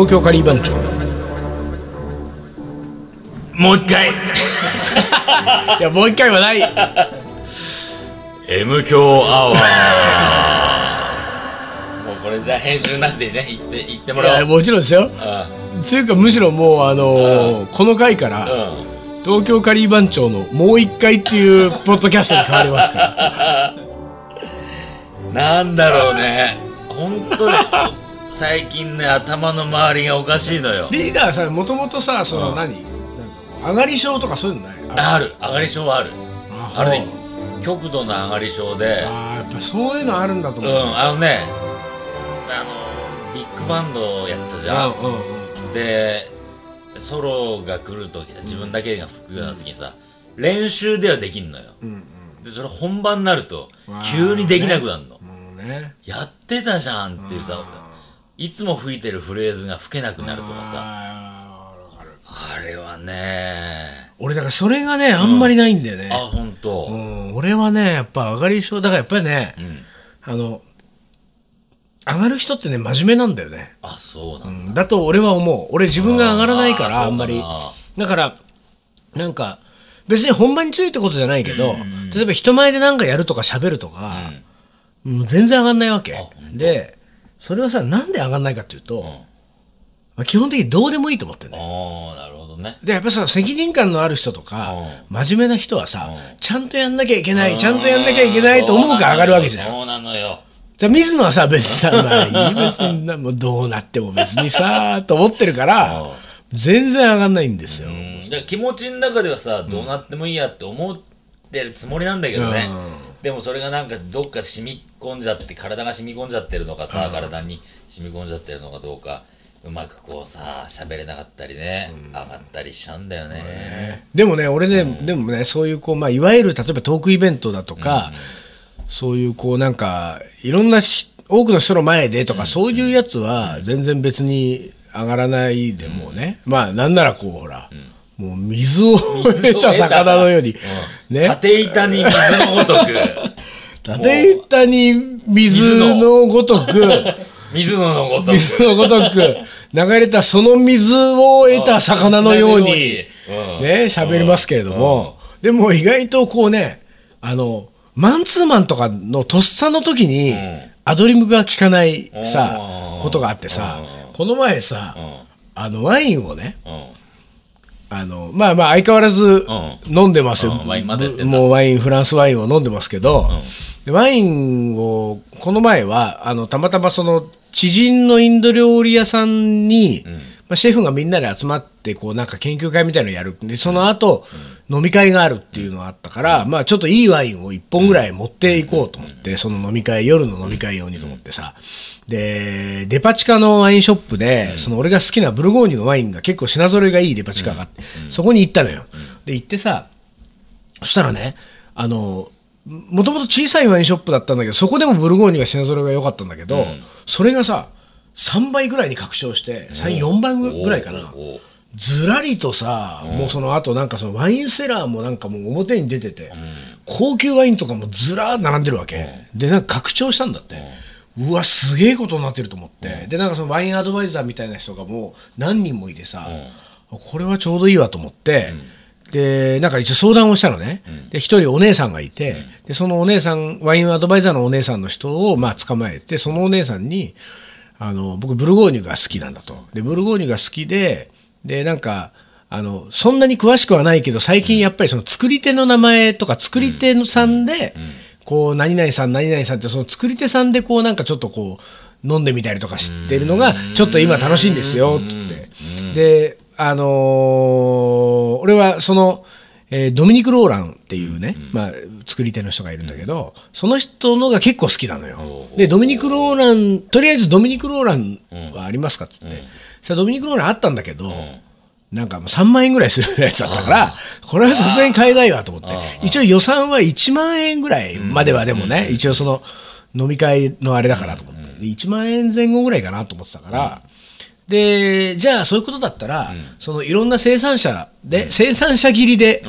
東京カリー番長。もう一回。いやもう一回はない。M 強アワー。もうこれじゃあ編集なしでね言って言ってもらおう。もちろんですよ。うつうかむしろもうあのーこの回から、んうん。東京カリー番長のもう一回っていうポッドキャストに変わりますから。なんだろうね。本当ね最近ね頭の周りがおかしいのよ。リーダーさもともとさそのうん。何、なんか上がり症とかそういうのない？あある。上がり症はある。あれね極度の上がり症で。あーやっぱそういうのあるんだとう思う、んあのねあのビッグバンドやってたじゃん。うんうんうん。でソロが来るときさ自分だけが吹くような時にさ練習ではできんのよ。うんでそれ本番になると急にできなくなるの、うんもうね。やってたじゃんっていうさいつも吹いてるフレーズが吹けなくなるとかさ。あれはね。俺だからそれがねあんまりないんだよね、あ本当。ううん。ん、俺はねやっぱ上がり症だからやっぱりね、あの上がる人ってね真面目なんだよね、あそうなうん。んだと俺は思う。俺自分が上がらないからあんまり。だからなんか別に本番についてことじゃないけど、例えば人前で何かやるとか喋るとか、もう全然上がんないわけ。でそれはさなんで上がんないかっていうと、まあ基本的にどうでもいいと思ってるなねああなるほどね。でやっぱさ責任感のある人とかう真面目な人はさうん。ちゃんとやんなきゃいけないちゃんとやんなきゃいけないと思うから上がるわけじゃん。そうなのよ。じゃあ水野はさ別にさまあいい別になもうどうなっても別にさと思ってるから全然上がんないんですよ、気持ちの中ではさどうなってもいいやって思ってるつもりなんだけどね、でもそれがなんかどっか染み込んじゃって体が染み込んじゃってるのかさ、体に染み込んじゃってるのかどうかうまくこうさ喋れなかったりね、上がったりしちゃうんだよね、でもね俺ね、でもねそういうこう、まあ、いわゆる例えばトークイベントだとか、そういうこうなんかいろんなし多くの人の前でとか、そういうやつは全然別に上がらないでもうね、まあなんならこうほら、もう水を得た魚のように、ね。縦板に水のごとく。縦板に水のごとく。水野のごとく。水のごとく。流れたその水を得た魚のように、うんね、喋りますけれども、でも意外とこうね、あの、マンツーマンとかのとっさの時に、アドリブが効かないさ、うん。ことがあってさ、この前さ、あの、ワインをね、うんあの、まあまあ相変わらず飲んでますよ。うんワインまだやってんだもうワイン、フランスワインを飲んでますけど、でワインを、この前は、あの、たまたまその、知人のインド料理屋さんに、まあ、シェフがみんなで集まって、こう、なんか研究会みたいなのやる。で、その後、飲み会があるっていうのがあったから、まあちょっといいワインを1本ぐらい持っていこうと思って、その飲み会、夜の飲み会用にと思ってさ。で、デパ地下のワインショップで、その俺が好きなブルゴーニュのワインが結構品揃えがいいデパ地下があって、そこに行ったのよ。で、行ってさ、そしたらね、あの、もともと小さいワインショップだったんだけど、そこでもブルゴーニュが品揃えが良かったんだけど、それがさ、3倍ぐらいに拡張して、3、4倍ぐらいかな。ずらりとさ、もうその後なんかそのワインセラーもなんかもう表に出てて、高級ワインとかもずらー並んでるわけ、でなんか拡張したんだって、うわすげえことになってると思って、でなんかそのワインアドバイザーみたいな人がもう何人もいてさ、これはちょうどいいわと思って、でなんか一応相談をしたのね、で一人お姉さんがいて、でそのお姉さんワインアドバイザーのお姉さんの人をまあ捕まえてそのお姉さんにあの僕ブルゴーニュが好きなんだと。でブルゴーニュが好きででなんかあのそんなに詳しくはないけど最近やっぱりその作り手の名前とか作り手さんで、こう何々さん何々さんってその作り手さんでこうなんかちょっとこう飲んでみたりとか知ってるのがちょっと今楽しいんですよっつって。であのー俺はその、えードミニク・ローランっていうね、まあ、作り手の人がいるんだけど、その人のが結構好きなのよ。で、ドミニク・ローラン、とりあえずドミニク・ローランはありますかっつって。さあドミニク・ローランあったんだけど、なんかもう3万円ぐらいするやつだったから、これはさすがに買えないわと思って。一応予算は1万円ぐらいまではでもね、一応その飲み会のあれだからと思って。で1万円前後ぐらいかなと思ってたから、で、じゃあそういうことだったら、そのいろんな生産者で、生産者切りで、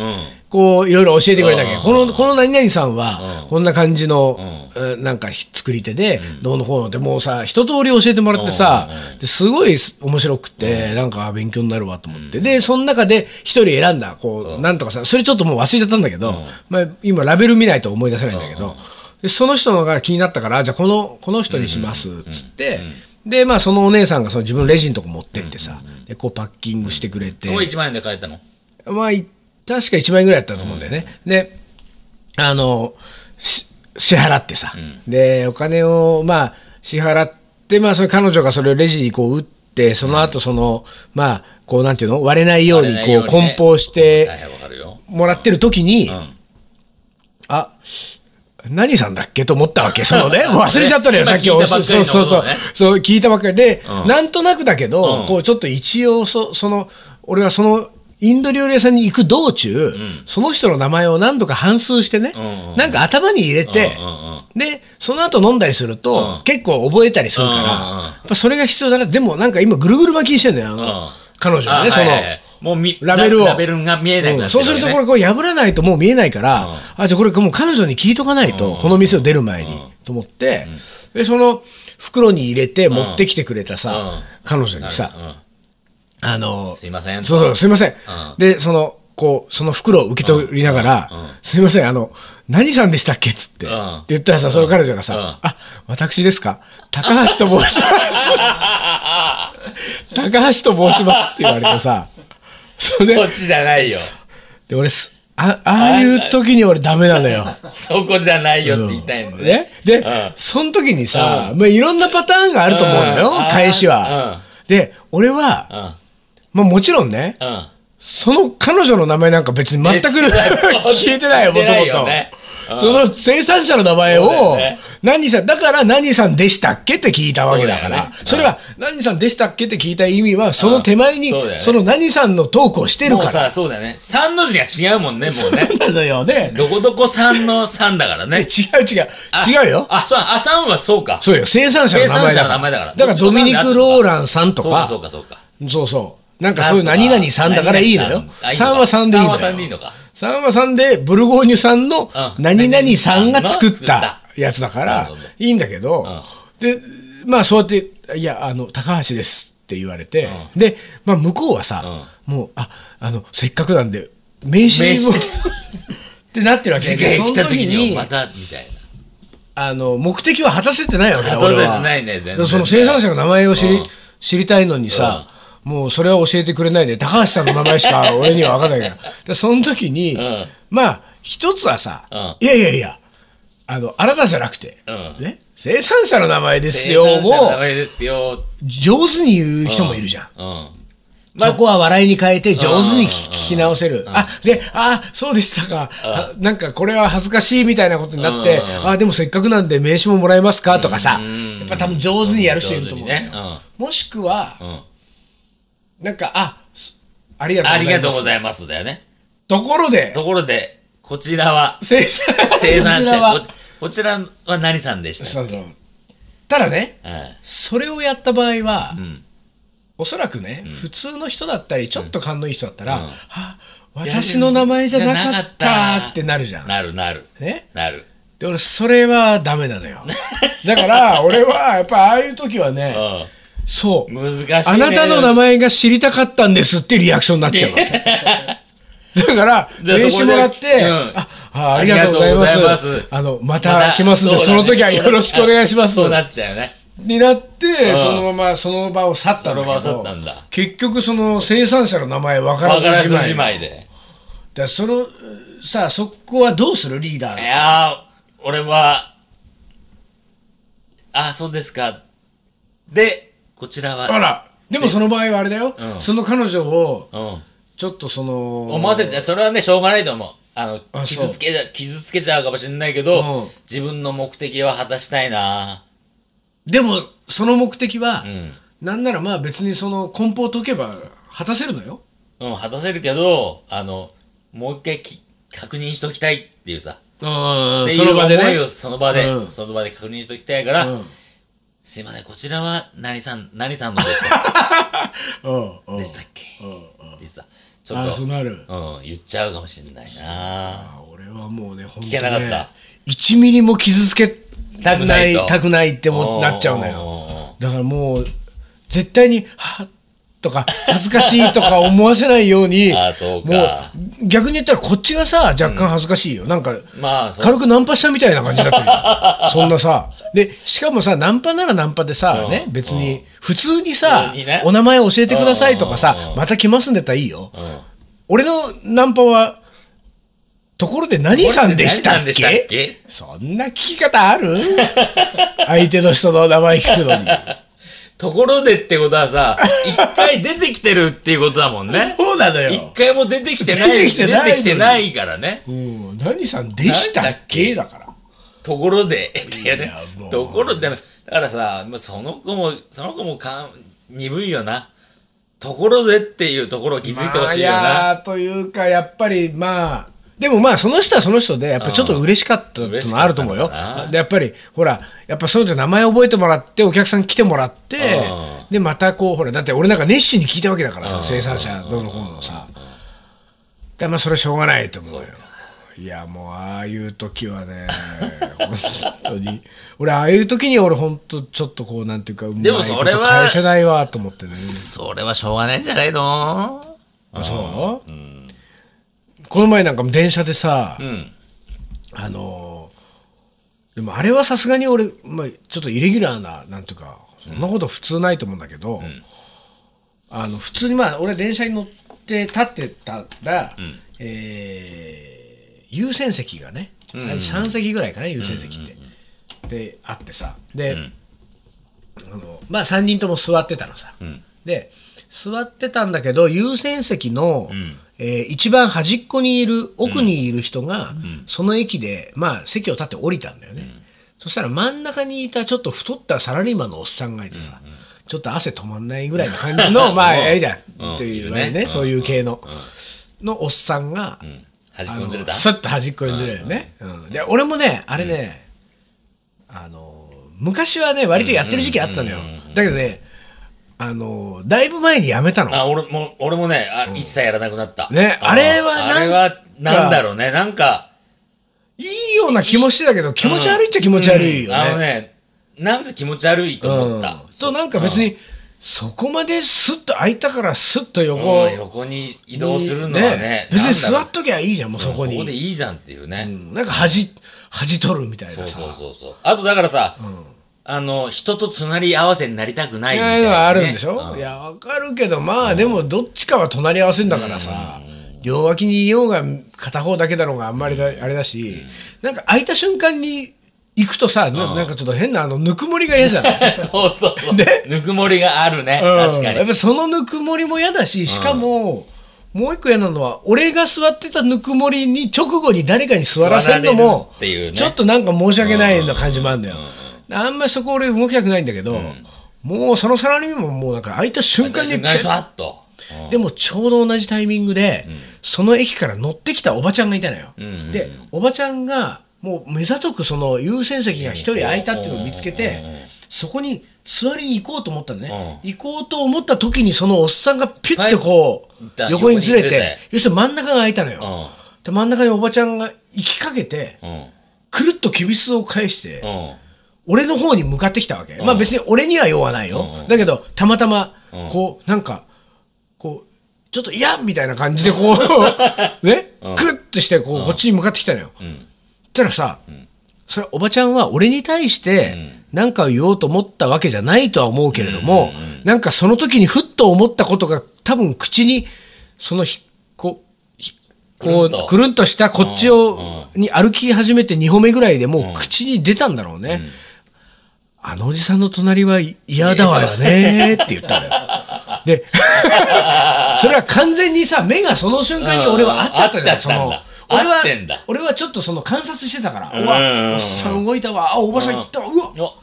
こういろいろ教えてくれたわけ、うん。このこの何々さんはうん。こんな感じの、えーなんかひ作り手で、どうのこうのってもうさ一通り教えてもらってさ、ですごい面白くて、なんかあ勉強になるわと思って、でその中で一人選んだこう、なんとかさそれちょっともう忘れちゃったんだけど、まあ、今ラベル見ないと思い出せないんだけど、でその人のが気になったからじゃあこのこの人にしますっつって。でまあ、そのお姉さんがその自分レジのとこ持ってってさ、でこうパッキングしてくれて、これ1万円で買えたの？まあ、い確か1万円ぐらいだったと思うんだよね。で、あの、し支払ってさ、で、お金を、まあ、支払って、まあ、それ彼女がそれをレジにこう打って、その後、その、まあ、こう、なんていうの？割れないように、こう、梱包してもらってる時に、ん。あ、何さんだっけと思ったわけ、そのね、忘れちゃったのよ、今さっき聞いたばっかりのそうそうそうそう、聞いたばっかりで、うん。なんとなくだけど、うん。こう、ちょっと一応そ、その、俺はその、インド料理屋さんに行く道中、その人の名前を何度か反数してね、うん。うんなんか頭に入れて、うんうんうん。で、その後飲んだりすると、うん。結構覚えたりするから、うんうんうんやっぱそれが必要だな。でもなんか今ぐるぐる巻きにしてんだよ、あのうん。彼女はね、その、あはいはいはいもうみラベルを。ラベルが見えなくなってうんそうするとこれこれ破らないともう見えないから、あじゃあこれもう彼女に聞いとかないと、この店を出る前に、と思って、でその袋に入れて持ってきてくれたさ、うん。彼女にさ、うん。あのすいません。そうそうすいません、ん。でそのこうその袋を受け取りながら、すいませんあの何さんでしたっけっつって、うん。って言ったらさその彼女がさ、うん。あ私ですか？高橋と申します。高橋と申しますって言われてさそれでこっちじゃないよ。で俺すあああいう時に俺ダメなのよ。そこじゃないよって言いたいんだねね、で、うん。その時にさ、まあ、いろんなパターンがあると思うのよ、うん。返しは。で俺は、うん。まあ、もちろんねうんその彼女の名前なんか別に全く 聞いてないよ、もともと。その生産者の名前そうだを何さん、だから何さんでしたっけって聞いたわけだから。それは何さんでしたっけって聞いた意味は、その手前にその何さんのトークをしてるから。さそうだよね。3の字が違うもんねもうね。なのよね。どこどこさんの3だからえね違う違う。あ違うよ。あそうあ3はそうか。そうよ、生産者の名前だから。だから。ドミニク・ローランさんとそうかか、そうかそうか。そうそう。なんかそういう何々さんだからいいのよ。何々さん。あいいのか3は3でいいのよ。3は3でいいのか。3は3で、ブルゴーニュさんのうん。何々さんが作ったた。やつだからいいんだけど、で、まあそうやって、いや、あの、高橋ですって言われて、で、まあ向こうはさ、もう、あ、あの、せっかくなんで、名刺名にも、刺。ってなってるわけ。次回来た時にまたみたいあの、目的は果たせてないわけだ。果たせてないね全然。その生産者の名前を知り,、うん。知りたいのにさ、もうそれは教えてくれないで、高橋さんの名前しか俺には分かんないから。でその時に、ん。まあ、一つはさ、うん。いやいやいや、あの、あなたじゃなくて、うん。ね、生産者の名前でなすよ、も前ですよ。う、上手に言う人もいるじゃん。うん。そこは笑いに変えて上手に聞き直せる。あ、で、あ、そうでしたか。あなんかこれは恥ずかしいみたいなことになって、うん。あ、でもせっかくなんで名刺ももらえますか？とかさ、ん。やっぱ多分上手にやる人いると思う。ね。うん。もしくは、うんなんか、あ、ありがとうあございます。りがとうございますだよね。ところで、ところでこちらは生産生産者。こちらは。ここちらは何さんでしたそうそう。ただね、うんそれをやった場合は、ん。おそらくね、普通の人だったり、ちょっと勘のいい人だったら、うん。あ私の名前じゃなかっったたってなるじゃん。なるなる。ね？なる。で俺それはダメなのよ。だから俺はやっぱああいう時はねうそう、ん難しいね。あなたの名前が知りたかったんですってリアクションになっちゃうわけ。だからじゃあ名刺もらって、うん。ああありがとうございます。あます。あのまた来ますんで、またその時はよろしくお願いします。そうなっちゃうよね。になって、ん。そのままその場を去ったんだけどその場を去ったんだ。結局その生産者の名前分からずずじまいじまいで。だそのさあそこはどうするリーダー？いやー俺はあそうですか。でこちらは。あらでもその場合はあれだよ、うん。その彼女をうん。ちょっとその思わせてそれはねしょうがないと思う。あのあ傷つけちゃ傷つけちゃうかもしれないけど、うん。自分の目的は果たしたいな。でもその目的は、うん、なんならまあ別にその梱包を解けば果たせるのよ。うん、果たせるけどあのもう一回き確認しときたいっていうさ。うん。っていうその場でね。思いをその場で、うん。その場で確認しときたいから、うんすいませんこちらは何さん何さんのでした？うんうん。でしたっけ、ってさちょっとあそうなる。うん、言っちゃうかもしれないな。あ俺はもうね本当聞けなかった。ね1ミリも傷つけたくないと。たくないってもなっちゃうのよ。だからもう絶対にはっとか恥ずかしいとか思わせないように あそうか。もう逆に言ったらこっちがさ若干恥ずかしいよ、なんかまあ軽くナンパしたみたいな感じになってるよそんなさ。でしかもさナンパならナンパでさ、ね、別に普通にさお名前教えてくださいとかさ、また来ますんでったらいいよ、俺のナンパはところで何さんでしたっけ？そんな聞き方ある？相手の人の名前聞くのに。ところでってことはさ、一回出てきてるっていうことだもんね。そうなの一よ。回も出てきてない、出てきてないてきてないからね。うん、何さんでしたっけ？だから。ところで、っていやもう。ところで、だからさ、まあその子も、その子もかん鈍いよな。ところでっていうところを気づいてほしいよまあ、な。やーというか、やっぱりまあ、でもまあその人はその人でやっぱりちょっと嬉しかったっていうのはあると思うよ。でやっぱりほらやっぱそういうの名前覚えてもらってお客さん来てもらってうん。でまたこうほらだって俺なんか熱心に聞いたわけだからさ生産者どうのこうのさ。でまあそれはしょうがないと思うよ。いやもうああいう時はね本当に。俺ああいう時に俺本当ちょっとこうなんていうかうまいこと返せないわと思ってね。それはしょうがないんじゃないの？あそう、この前なんかも電車でさ、うん。あのーでもあれはさすがに俺、まあ、ちょっとイレギュラーななんていうかそんなこと普通ないと思うんだけど、あの普通にまあ俺電車に乗って立ってたら、えー優先席がね、3席ぐらいかな優先席って、であってさ。で、あのまあ3人とも座ってたのさ、で座ってたんだけど優先席の、えー一番端っこにいる奥にいる人が、その駅で、まあ、席を立って降りたんだよね、そしたら真ん中にいたちょっと太ったサラリーマンのおっさんがいてさ、ちょっと汗止まんないぐらいの感じの まあやるじゃん、うん。っていうねね。そういう系の、のおっさんが、端っこにずれた？あのスッと端っこにずれるよね、うん。で俺もねあれね、あの昔はね割とやってる時期あったのよ、だけどねあのだいぶ前にやめたの。あ、俺も、俺もね、あ、一切やらなくなった。うんねあれはなんかあれは、なんだろうね、なんか、いいような気もしてたけど気持ち悪いっちゃ気持ち悪いよね、あのね、なんか気持ち悪いと思った。うん。そうなんか別にそこまでスッと空いたからスッと横うん横に移動するのはね、別に座っときゃいいじゃんもうそこに。そこでいいじゃんっていうね。なんか恥恥取るみたいなさ。そうそうそうそう。あとだからさ、あの、人と隣り合わせになりたくないみたいな、ね。あるんでしょ、うん。いやわかるけどまあでもどっちかは隣り合わせんだからさ、両脇にいようが片方だけだろうがあんまりだあれだし、なんか空いた瞬間に行くとさ、ななんかちょっと変なあのぬくもりが嫌じゃない そうそうそう。ね？ぬくもりがあるね。うん。確かに。やっぱそのぬくもりも嫌だししかも、もう一個嫌なのは俺が座ってたぬくもりに直後に誰かに座らせるのもちょっとなんか申し訳ないような感じもあるんだよ、あんまりそこ俺動きたくないんだけど、もうそのサラリーマンももうなんか空いた瞬間に瞬間にふわっと。でもちょうど同じタイミングで、その駅から乗ってきたおばちゃんがいたのよ、でおばちゃんがもう目ざとくその優先席が一人空いたっていうのを見つけて、そこに座りに行こうと思ったのね、行こうと思った時にそのおっさんがピュッてこう、はい。横にずれて要するに真ん中が空いたのよ、うん。で真ん中におばちゃんが行きかけて、うん。くるっときびすを返して、うん。俺の方に向かってきたわけ、まあ別に俺には用はないよ、だけどたまたまこうなんかこうちょっと「いや!」みたいな感じでこう ね？くるっとしてこうこっちに向かってきたのよ。そしたらさ、それおばちゃんは俺に対して何かを言おうと思ったわけじゃないとは思うけれども、なんかその時にふっと思ったことが多分口にそのひこうひこくるんと。うくるんとしたこっちをに歩き始めて2歩目ぐらいでもう口に出たんだろうね。あのおじさんの隣は嫌だわよねって言ったのよ。で、それは完全にさ、目がその瞬間に俺は合っちゃったじゃん、その。俺は俺はちょっとその観察してたから、ううんわ、おっさん動いたわ、あ、おばさん行ったわ、うわ、お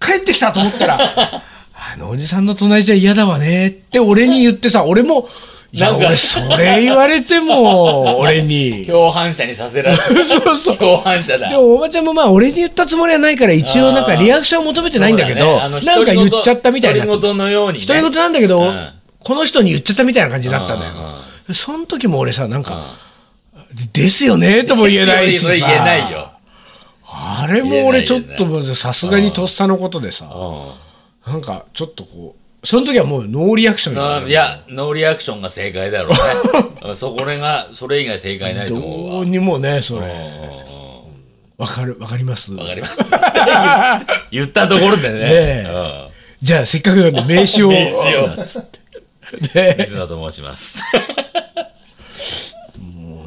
帰ってきたと思ったら、あのおじさんの隣じゃ嫌だわねって俺に言ってさ、俺も、なんか俺それ言われても、俺に。共犯者にさせられる。そうそう。共犯者だで。もおばちゃんもまあ俺に言ったつもりはないから一応なんかリアクションを求めてないんだけど、なんか言っちゃったみたいな。独り言のようにね。独り言なんだけど、うんこの人に言っちゃったみたいな感じだったんだよ。その時も俺さ、なんか、ですよね？とも言えないし言えないよ。あれも俺ちょっとさすがにとっさのことでさ、うなんかちょっとこう、その時はもうノーリアクション。いや、ノーリアクションが正解だろうね。そこれが、それ以外正解ないと思うわ。どうにもね、それ。うんわかる、わかりますわかります。言ったところでね。ねじゃあせっかくなんで名刺を。名刺を水野と申します。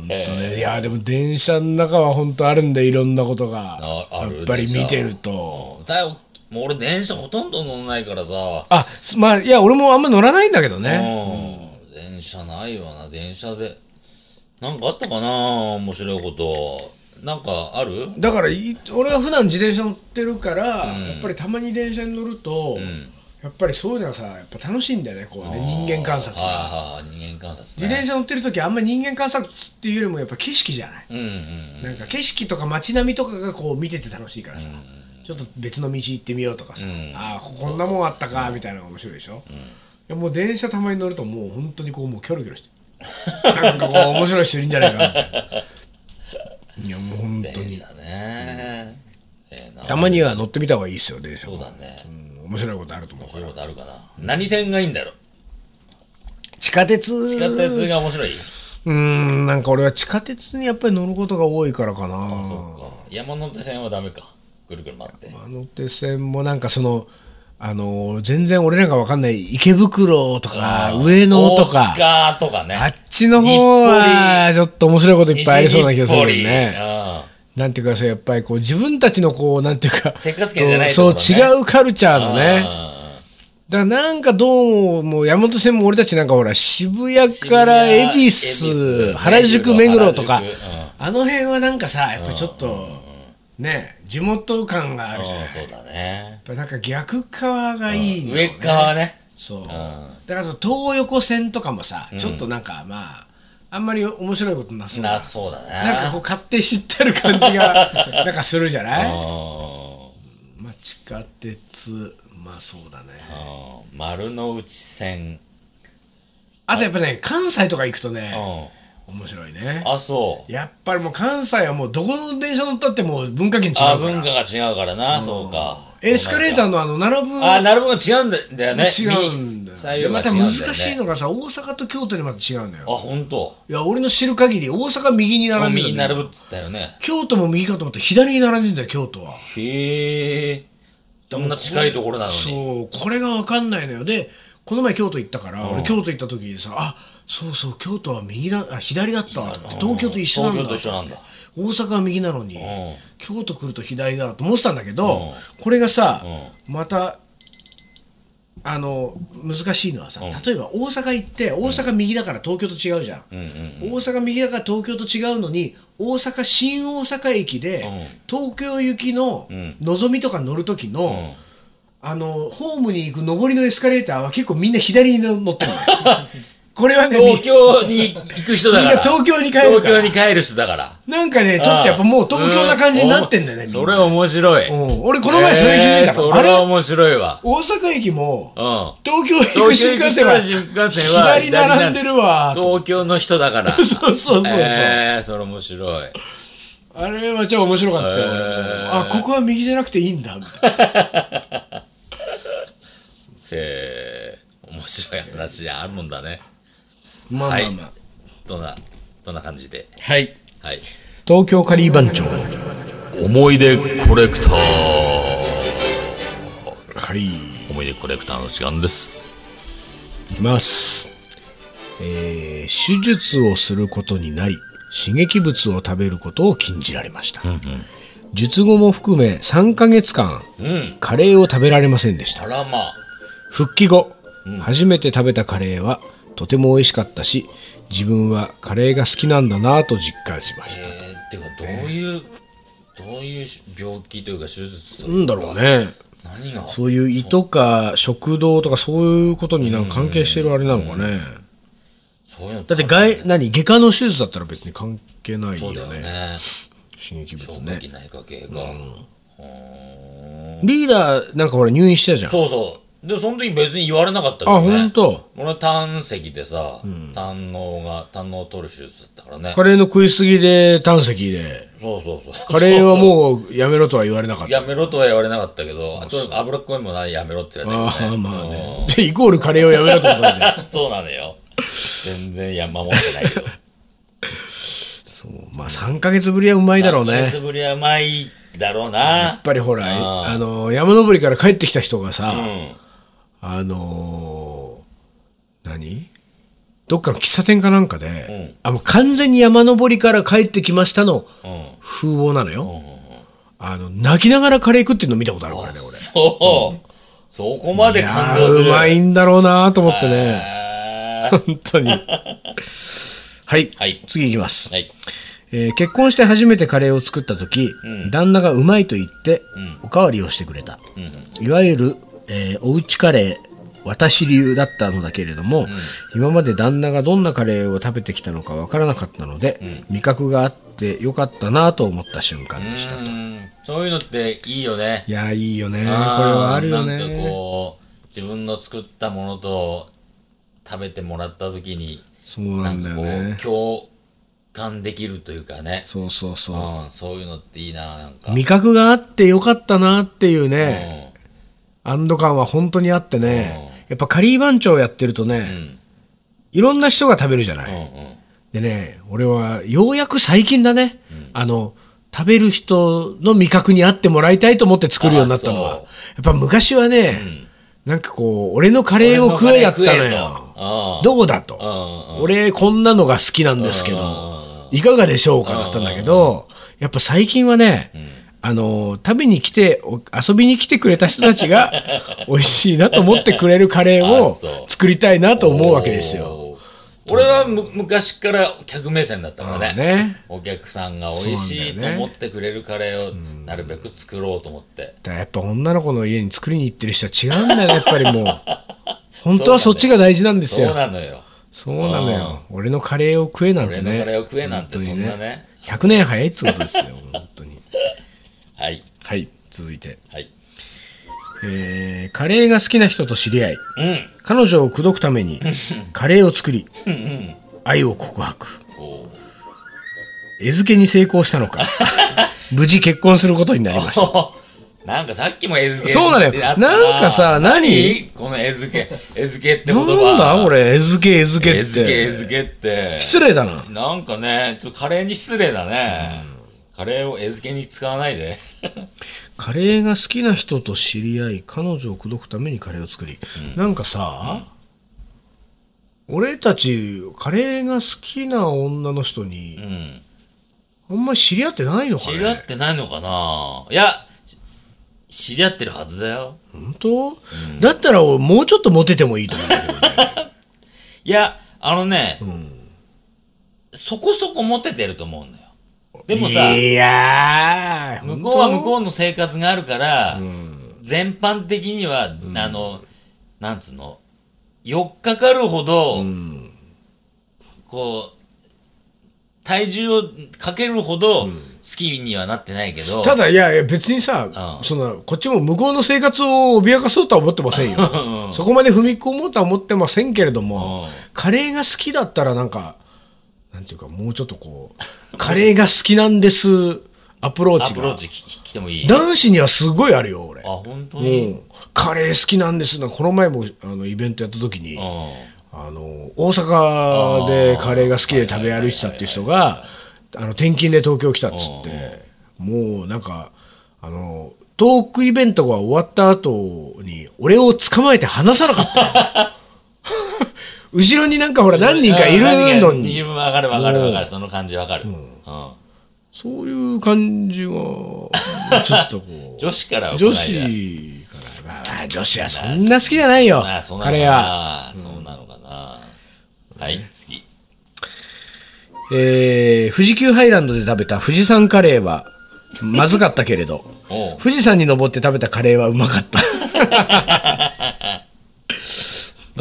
ねいやでも電車の中は本当あるんでいろんなことがやっぱり見てるともう俺電車ほとんど乗んないからさ。あすまあいや俺もあんま乗らないんだけどねうん。電車ないわな、電車で。なんかあったかな面白いこと。なんかある？だからい俺は普段自転車乗ってるから、やっぱりたまに電車に乗ると、やっぱりそういうのがさやっぱ楽しいんだよねこうね人間観察が人間観察ね。自転車乗ってる時あんまり人間観察っていうよりもやっぱ景色じゃない？うんうん。なんか景色とか街並みとかがこう見てて楽しいからさ、ちょっと別の道行ってみようとかさ、ああこんなもんあったかみたいなのが面白いでしょ、いやもう電車たまに乗るともう本当にこうもうキョロキョロして。なんかこう面白い人いるんじゃないかなみたいないやもう本当に。電車ね。ええな。たまには乗ってみた方がいいですよ電車そうだね。うん面白いことあると思う。そういうことあるかな。何線がいいんだろう？地下鉄。地下鉄が面白い？うんなんか俺は地下鉄にやっぱり乗ることが多いからかな。そうか。山手線はダメか。ぐるぐる回って。山手線もなんかそのあの全然俺なんかわかんない池袋とか上野と大か塚とかね。あっちの方はちょっと面白いこといっぱいありそうな気がするね。里なんていうかそうやっぱりこう自分たちのこうなんていうかせっかじゃないそう違うカルチャーのうんね。だからなんかどうももう山手線も俺たちなんかほら渋谷から恵比寿原宿目黒とかうんあの辺はなんかさやっぱりちょっとね地元感があるじゃない。そうだね。ぱなんか逆側がいいのよ上側ね。そう、んだから東横線とかもさ、ちょっとなんかまああんまり面白いことなそうなな、そうだね。なんかこう勝手知ってる感じが なんかするじゃない、うんまあ、地下鉄まあそうだねうん丸の内線。あとやっぱね関西とか行くとうねん。面白いねあ、そう。やっぱりもう関西はもうどこの電車乗ったってもう文化圏違うかあ、ら文化が違うからな、そうか。エスカレーターのあの並ぶあ、なるほど、違うんだよね。違うんだよ右左右でまた。難しいのがさ大阪と京都にまた違うんだあ、よ本当？いや俺の知る限り大阪右に並んでる右に並ぶっつったよね。京都も右かと思ったら左に並んでんだよ京都はへえ。こんな近いところなのに。そうこれが分かんないのよでこの前京都行ったから、俺京都行った時にさあそうそう京都は右だあ左だった東京と一緒なんだ。東京と一緒なんだ。大阪は右なのに、ん。京都来ると左だと思ってたんだけど、これがさ、またあの難しいのはさ、例えば大阪行って大阪右だから東京と違うじゃん、大阪右だから東京と違うのに大阪新大阪駅で、東京行きののぞみとか乗る時の、あのホームに行く上りのエスカレーターは結構みんな左に乗ってる これはね東京に行く人だから。みんな東京に帰るから東京に帰る人だから。なんかねちょっとやっぱもう東京な感じになってんだよねみんなそれ面白い。うん俺この前それ気づいたえーの、そあれ面白いわ。大阪駅もうん。東京行く新幹線は新幹線は左並んでるわ東京の人だから。そうそうそうそう、えー、それ面白い。あれは超面白かったよ、あここは右じゃなくていいんだみたいなえー、面白い話あるもんだね。まあまあまあどんな、どんな感じで？はい、はい。東京カリー番長思い出コレクター。はい思い出コレクターの時間です。いきます、えー手術をすることになり刺激物を食べることを禁じられました、術後も含め3ヶ月間うん。カレーを食べられませんでしたあらまあ。復帰後、初めて食べたカレーはとても美味しかったし自分はカレーが好きなんだなと実感しました、えー、ってか、どういう、どういう病気というか手術と。なんだろうね。何が？そういう胃とか食道とかそういうことになんか関係してるあれなのかね、そういうの。だって外何外科の手術だったら別に関係ないよね。そうだよね。刺激物消ね化器内科系が。リーダーなんかほら入院してたじゃん。そうそう。でその時別に言われなかったけあどね。本当。俺は胆石でさ、胆のが胆のを取る手術だったからね。カレーの食いすぎで胆石で。そうそうそう。カレーはもうやめろとは言われなかった。やめろとは言われなかったけどあと脂っこいものはやめろって言われたけどね。ああまあね。でイコールカレーをやめろってことだじゃんうんそうなのよ。全然や守ってないけど。まあ3ヶ月ぶりはうまいだろう3ヶね月ぶりはうまいだろうな。やっぱりほらああの山登りから帰ってきた人がさ、うんあのー何？どっかの喫茶店かなんかで、あもう完全に山登りから帰ってきましたのうん。風貌なのよ、あの泣きながらカレー食ってるの見たことあるからねそう、そこまで俺感動する。うまいんだろうなと思ってね。本当に。はい、はい。次いきます、はい。えー結婚して初めてカレーを作った時、旦那がうまいと言って、おかわりをしてくれた、いわゆる、えーおうちカレー私流だったのだけれども、今まで旦那がどんなカレーを食べてきたのかわからなかったので、味覚があってよかったなと思った瞬間でしたと、うん。そういうのっていいよね。いやーいいよね。これあはあるよね。なんかこう自分の作ったものと食べてもらった時にそうななんんかこだよねう共感できるというかね。そうそうそう、うん、そういうのっていいななんか。味覚があってよかったなっていううね、ん安堵感は本当にあってね、やっぱカリー番長やってるとね、ん。いろんな人が食べるじゃない、でね俺はようやく最近だね、あの食べる人の味覚に合ってもらいたいと思って作るようになったのは。やっぱ昔はね、なんかこう俺のカレーを食えだったのよ。とどうだと、俺こんなのが好きなんですけど、いかがでしょうかだったんだけど、やっぱ最近はね、あの食べに来てお遊びに来てくれた人たちが 美味しいなと思ってくれるカレーを作りたいなと思うわけですよ。俺はむ昔から客目線だったからね。ね。お客さんが美味しいと思ってくれるカレーをなるべく作ろうと思って、だからやっぱ女の子の家に作りに行ってる人は違うんだよねやっぱりもう。本当はそっちが大事なんですそうよなのよ。そうなのよ。俺のカレーを食えなんてね。俺のカレーを食えなんてそんな本ね。100年早いっつうことですよ本当にはい。はい続いて、はい。えーカレーが好きな人と知り合い。うん。彼女を口説くために カレーを作り愛を告白。餌付けに成功したのか。無事結婚することになりました。なんかさっきも餌付けそうなのよ。ってあったな。んかさ何？この餌付け。餌付けってな言葉。んだこれ。餌付け餌付けっ餌付けて餌付けって。失礼だな。なんかねちょっとカレーに失礼だね、カレーを餌付けに使わないで。カレーが好きな人と知り合い彼女を口説くためにカレーを作り、なんかさ、俺たちカレーが好きな女の人にうん。あんまり知り合ってないのか知り合っねてないのかな？いやし知り合ってるはずだよ。本当、だったら俺もうちょっとモテてもいいと思うんだけどね。いやあのね、そこそこモテてると思うんだよでもさいやー向こうは向うこうの生活があるから、全般的には、あのなんつうの？4日かかるほど、こう体重をかけるほど好きにはなってないけど、ただいやいや別にさ、うん。そのこっちも向こうの生活を脅かそうとは思ってませんよ。そこまで踏み込もうとは思ってませんけれども、うん。カレーが好きだったらなんかなんていうかもうちょっとこうカレーが好きなんですアプローチが。アプローチききてもいい。男子にはすごいあるよ俺。あ本当うに、ん。カレー好きなんですなこの前もあのイベントやった時に、うん。あの大阪でカレーが好きで食べ歩いてたっていう人があの転勤で東京来たっつってもうなんかあのトークイベントが終わった後に俺を捕まえて話さなかった。よ 後ろになんかほら何人かいるのいにるわかるわかるわかる。その感じわかる、うん。そういう感じはちょっとこ 女子からはう女子から。まあ女子はそんな好きじゃないよ。まあそうなカレーのかは。な、そうなのかな。はい次。えー富士急ハイランドで食べた富士山カレーはまずかったけれど。富士山に登って食べたカレーはうまかった。ま あ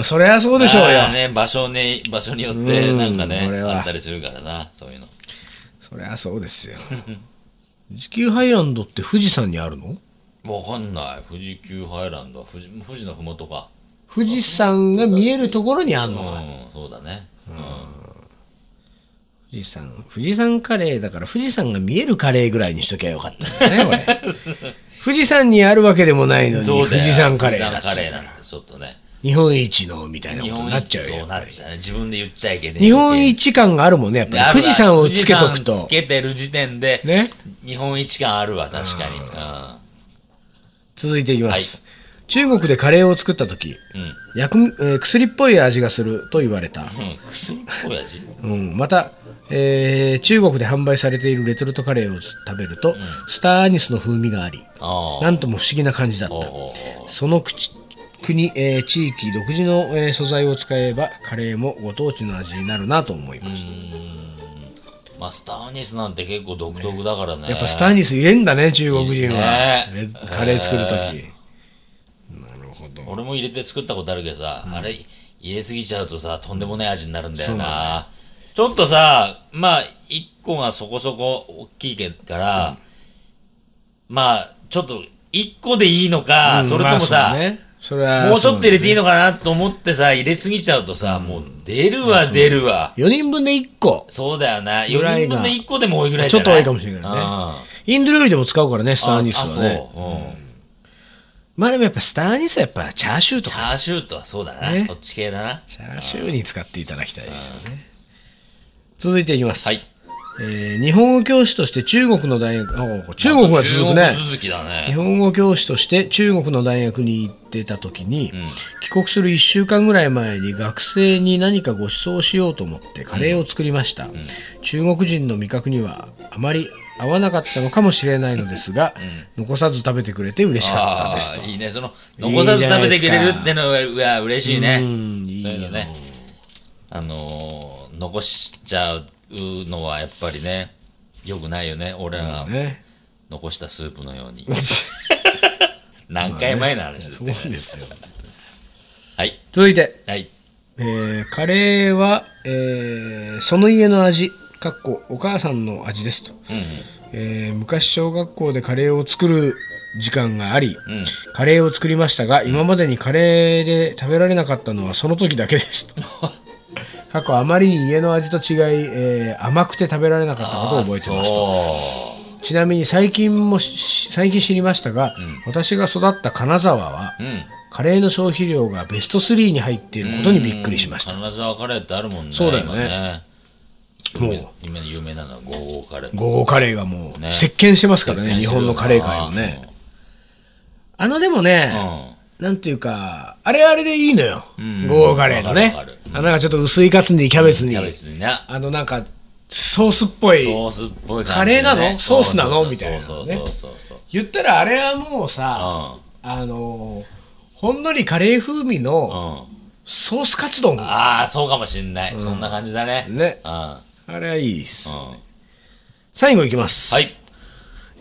そりゃそうでしょうよ。まあね場所ね場所によってうんなんかねあったりするからなそういうの。そりゃそうですよ。富士急ハイランドって富士山にあるの？わかんない。富士急ハイランドは富士富士のふもとか。富士山が見えるところにあんのか、うんそうだね。富士山富士山カレーだから富士山が見えるカレーぐらいにしときゃよかったんだよね 富士山にあるわけでもないのに富士山カレー富士山カレーなんてちょっとね日本一のみたいなことになっちゃうよそうなっちゃ自分で言っちゃいけねえ。日本一感があるもんねやっぱり。富士山をつけとくと。富士山つけてる時点で、ね。日本一感あるわ確かに。うん。続いていきます、中国でカレーを作った時、うん。薬えー薬っぽい味がすると言われた、うん。薬っぽい味？うん、また、えー中国で販売されているレトルトカレーを食べると、スターアニスの風味がありなんとも不思議な感じだった。その口国、えー地域独自の、えー素材を使えばカレーもご当地の味になるなと思いました、まあスターアニスなんて結構独特だからね。やっぱスターアニス入れんだね中国人は、ね。レカレー作るとき、へ俺も入れて作ったことあるけどさ、あれ入れすぎちゃうとさとんでもない味になるんだよな、ちょっとさまあ1個がそこそこ大きいけから、まあちょっと1個でいいのか、うんそれともさ、まあそれはもうちょっと入れていいののかなと思ってさ入れすぎちゃうとさ、もう出るわ出るわ、4人分で1個。そうだよな。4ぐらいが人分で1個でも多いぐらいちょっと多いかもしれないね。インド料理でも使うからねスターアニスはね。あそう。うん。まあでもやっぱスターアニスはやっぱチャーシューとか。チャーシューとはそうだな、ね。こっち系だな。チャーシューに使っていただきたいですよね。続いていきます、はいえー日本語教師として中国の大学あ中国が続くね。中国続きだ日ね本語教師として中国の大学に行ってた時に、帰国する1週間ぐらい前に学生に何かご馳走しようと思ってカレーを作りました、中国人の味覚にはあまり合わなかったのかもしれないのですが、残さず食べてくれて嬉しかったですと。いいね。その残さず食べてくれるってのはうわ嬉しいね。そういうのね。あのー残しちゃうのはやっぱりねよくないよね。俺らがね。残したスープのように。何回前の話ですそうねですよ。はい。続いて、はい。えーカレーは、えーその家の味かっこお母さんの味ですと、うんうん。えー昔小学校でカレーを作る時間があり、カレーを作りましたが今までにカレーで食べられなかったのはその時だけですと 過去あまりに家の味と違い、えー甘くて食べられなかったことを覚えてますと。そちなみに最近もし最近知りましたが、私が育った金沢は、ううん。カレーの消費量がベスト3に入っていることにびっくりしました、金沢カレーってあるもんねそうだよね。もう今有名なのはゴーゴーカレー。ゴーゴーカレーがもうね。席巻してますからね日本のカレー界をね。あのでもね、うんなんていうか、あれはあれでいいのよ。ん。ゴーゴーカレーのね。あなんかちょっと薄いカツにキャベツに、あのなんかソースっぽい。ソースっぽいカレーなの？ソースなの？みたいなのね。そうそうそうそう。言ったらあれはもうさ、ああのーほんのりカレー風味うんのうん。ソースカツ丼。ああそうかもしんない。そんな感じだね。ね。あれはいいです。最後いきます。はい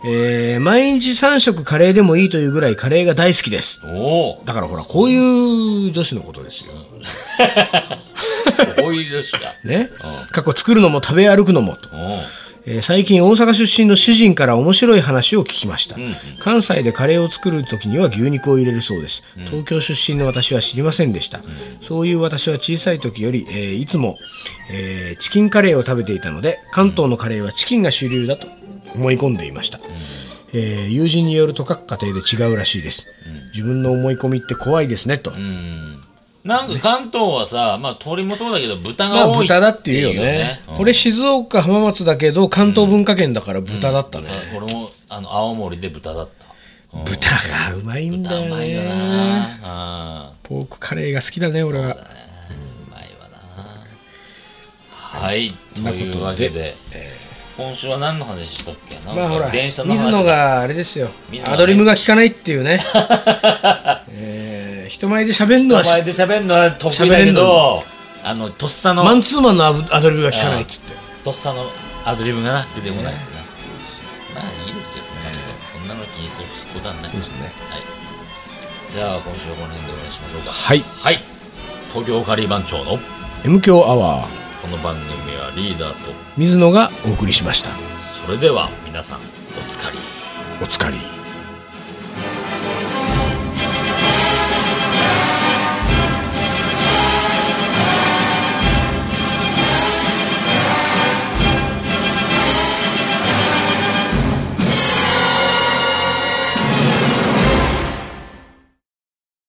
えー毎日3食カレーでもいいというぐらいカレーが大好きです。おおだからほら、こういう女子のことですよ。こういう女子か。ね。過去作るのも食べ歩くのもと。えー最近大阪出身の主人から面白い話を聞きました、関西でカレーを作る時には牛肉を入れるそうです、東京出身の私は知りませんでした、そういう私は小さい時より、えーいつも、えーチキンカレーを食べていたので関東のカレーはチキンが主流だと思い込んでいました、えー友人によると各家庭で違うらしいです、自分の思い込みって怖いですねと、なんか関東はさまあ鶏もそうだけど豚まあが多い豚だっていうよね。うん。俺静岡浜松だけど関東文化圏だから豚だったね、俺もあの青森で豚だった。豚がうまいんだよ豚うまいよねな。うん。ポークカレーが好きだね俺は。うまいわな。はい。というわけで今週は何の話したっけな？んまあほらか電車の話水野があれですよ。水野がね。アドリブが効かないっていうね。えー人前で喋るのは人前で喋るのは得意だけどあのとっさのマンツーマンのアブアドリブが効かないっつって。とっさのアドリブがな出てこないですね。まあいいですよ。そんなの気にすることはないはい。じゃあ今週はこの辺でお願いしましょうか。はい。はい。東京カリー番長の？M 強アワーこの番組はリーダーと。水野がお送りしました。それでは皆さんおつかりおつかり